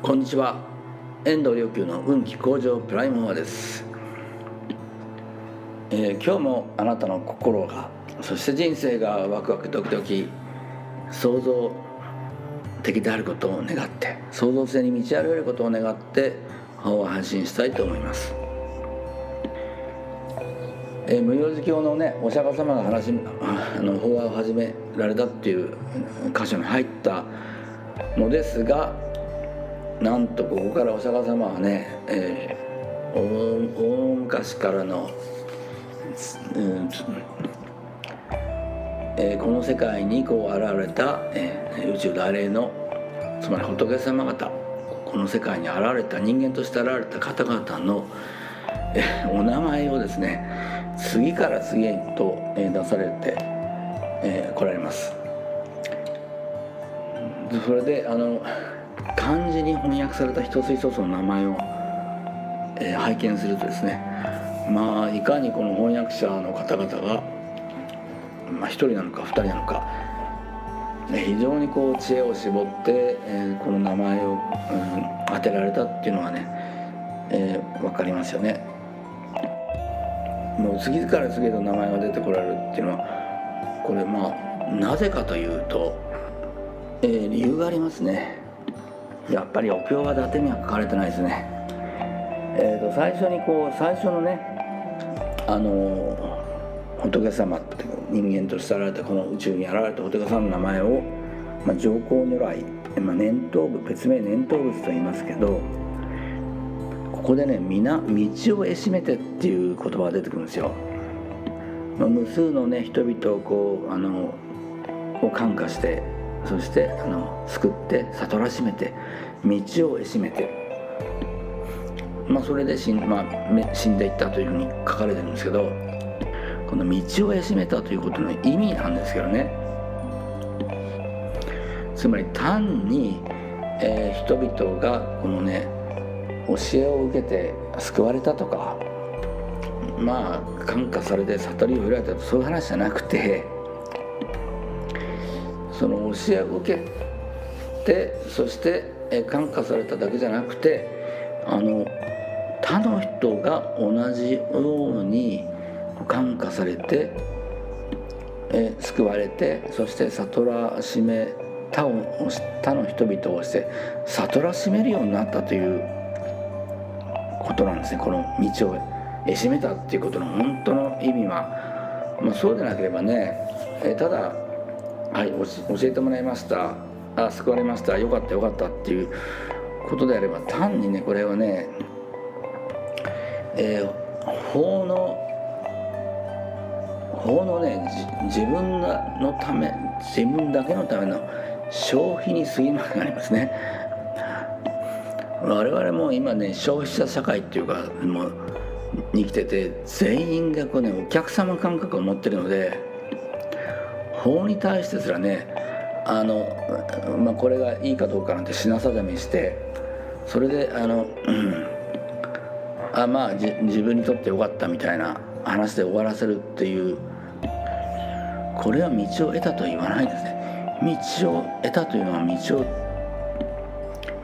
こんにちは。遠藤良久の運気向上プライムモアです、えー今日もあなたの心がそして人生がワクワクドキドキ創造的であることを願って創造性に満ち溢れることを願って法を配信したいと思います、えー無料寺教のねお釈迦様が話あの法話を始められたっていう箇所に入ったのですがなんとここからお釈迦様はね、えー大昔からの、うんえーこの世界にこう現れた、えー宇宙大霊のつまり仏様方この世界に現れた人間として現れた方々の、えーお名前をですね次から次へと、えー出されて、えー来られます。それであの漢字に翻訳された一つ一つの名前を、えー拝見するとですねまあいかにこの翻訳者の方々が、まあ、一人なのか二人なのか、非常にこう知恵を絞って、えーこの名前を、うん当てられたっていうのがね、えー分かりますよね。もう次から次へと名前が出てこられるっていうのはこれまあなぜかというと、えー理由がありますねやっぱりお経は伊達には書かれてないですね。えー、と最初にこう最初のねあの仏様って人間として現れたこの宇宙に現れた仏様の名前を、まあ、上皇如来、まあ、念頭部別名念頭仏と言いますけどここでね皆道を得しめてっていう言葉が出てくるんですよ、まあ、無数のね人々をこうあのを感化してそしてあの救って悟らしめて道を得しめて。まあそれで死ん,、まあ、死んでいったというふうに書かれてるんですけどこの道を得しめたということの意味なんですけどね。つまり単に、えー人々がこのね教えを受けて救われたとかまあ感化されて悟りを開いたとそういう話じゃなくてその教えを受けてそして感化されただけじゃなくてあの他の人が同じように感化されて、え救われてそして悟らしめ他を他の人々をして悟らしめるようになったということなんですね。この道を得しめたっていうことの本当の意味は、まあ、そうでなければね、えただはい教えてもらいました。あ救われました。よかったよかったっていうことであれば単にねこれはね、えー法の法のね自分のため自分だけのための消費に過ぎなくなりますね。我々も今ね消費者社会っていうかもうに生きてて全員がこうねお客様感覚を持ってるので法に対してすらねあの、まあ、これがいいかどうかなんて品定めしてそれであの、うんあまあ自分にとってよかったみたいな話で終わらせるっていうこれは道を得たとは言わないですね。道を得たというのは道を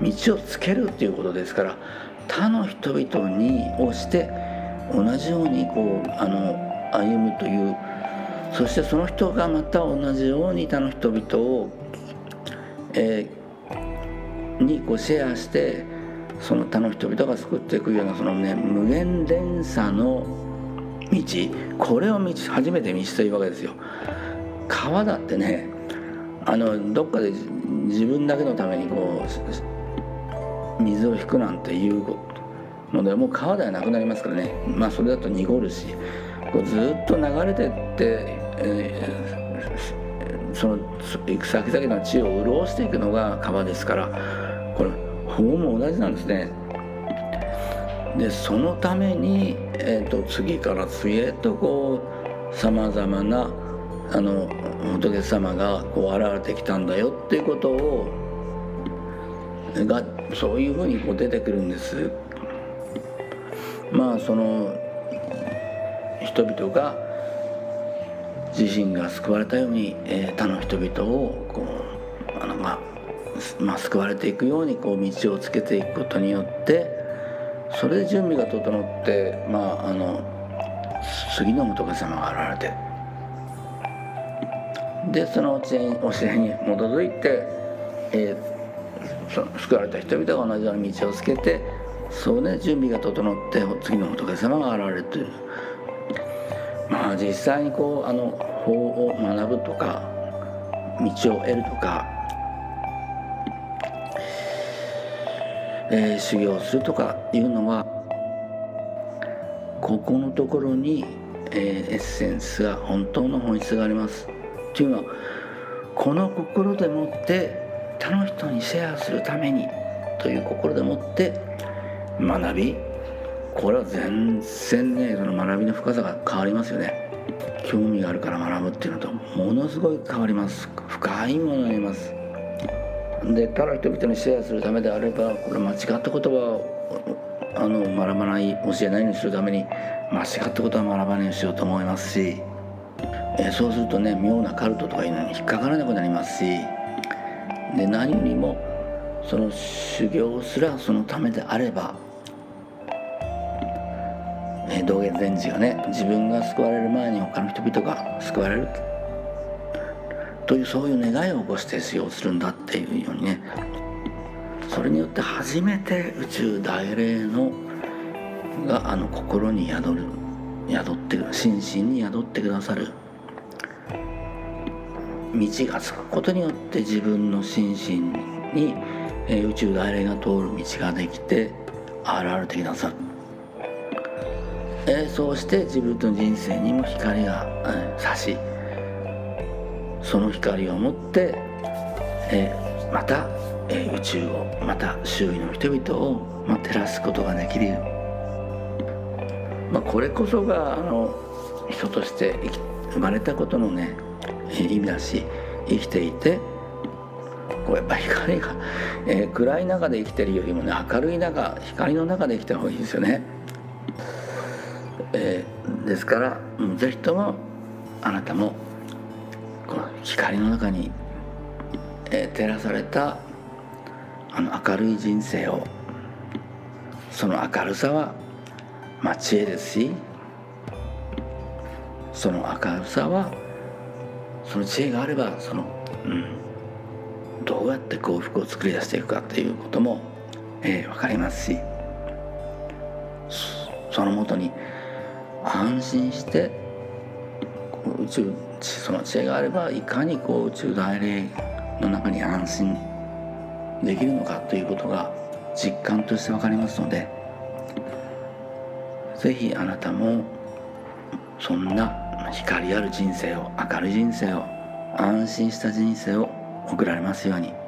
道をつけるっていうことですから他の人々にをして同じようにこうあの歩むというそしてその人がまた同じように他の人々を、えーにこうシェアしてその他の人々が救っていくようなそのね無限連鎖の道。これを道初めて道というわけですよ。川だってねあのどっかで自分だけのためにこう水を引くなんていうのでもう川ではなくなりますからね。まあそれだと濁るしこうずっと流れてって、えーその行く先々の地を潤していくのが川ですからこれ法も同じなんですね。でそのために、えー、と次から次へとこうさまざまなあの仏様がこう現れてきたんだよっていうことをがそういうふうにこう出てくるんです。まあその人々が自身が救われたように、えー他の人々をこうあのまあまあ、救われていくようにこう道をつけていくことによってそれで準備が整ってまああの次の仏様が現れてでその教え教えに基づいて、えー、救われた人々が同じような道をつけてそうね準備が整って次の仏様が現れるという。まあ実際にこうあの法を学ぶとか道を得るとか、えー、修行するとかいうのはここのところに、えー、エッセンスが本当の本質があります。というのはこの心でもって他の人にシェアするためにという心でもって学びこれは全然ねその学びの深さが変わりますよね。興味があるから学ぶっていうのとものすごい変わります。深いものになります。でただ人々にシェアするためであればこれ間違った言葉をあの学ばない教えないようにするために間違ったことは学ばないようにしようと思いますし、えそうするとね妙なカルトとかいうのに引っかからなくなりますしで何よりもその修行すらそのためであれば、え道元禅師がね自分が救われる前に他の人々が救われる。というそういう願いを起こして修行するんだっていうようにね。それによって初めて宇宙大霊のがあの心に宿る宿って心身に宿ってくださる。道がつくことによって自分の心身に、えー、宇宙大霊が通る道ができて現れてきなさる、えー、そうして自分の人生にも光が、えー、差しその光を持って、えー、またえー、宇宙をまた周囲の人々を、まあ、照らすことができる、まあ、これこそがあの人として生まれたことのねえ意味だし生きていてこうやっぱ光が、えー、暗い中で生きてるよりもね明るい中光の中で生きた方がいいですよね。えー、ですから是非ともあなたもこの光の中に、えー、照らされたあの明るい人生をその明るさは、まあ、知恵ですしその明るさはその知恵があればその、うん、どうやって幸福を作り出していくかっていうことも、えー、分かりますしそのもとに安心して宇宙その知恵があればいかにこう宇宙大霊の中に安心できるのかということが実感として分かりますので是非あなたもそんな光ある人生を明るい人生を安心した人生を送られますように。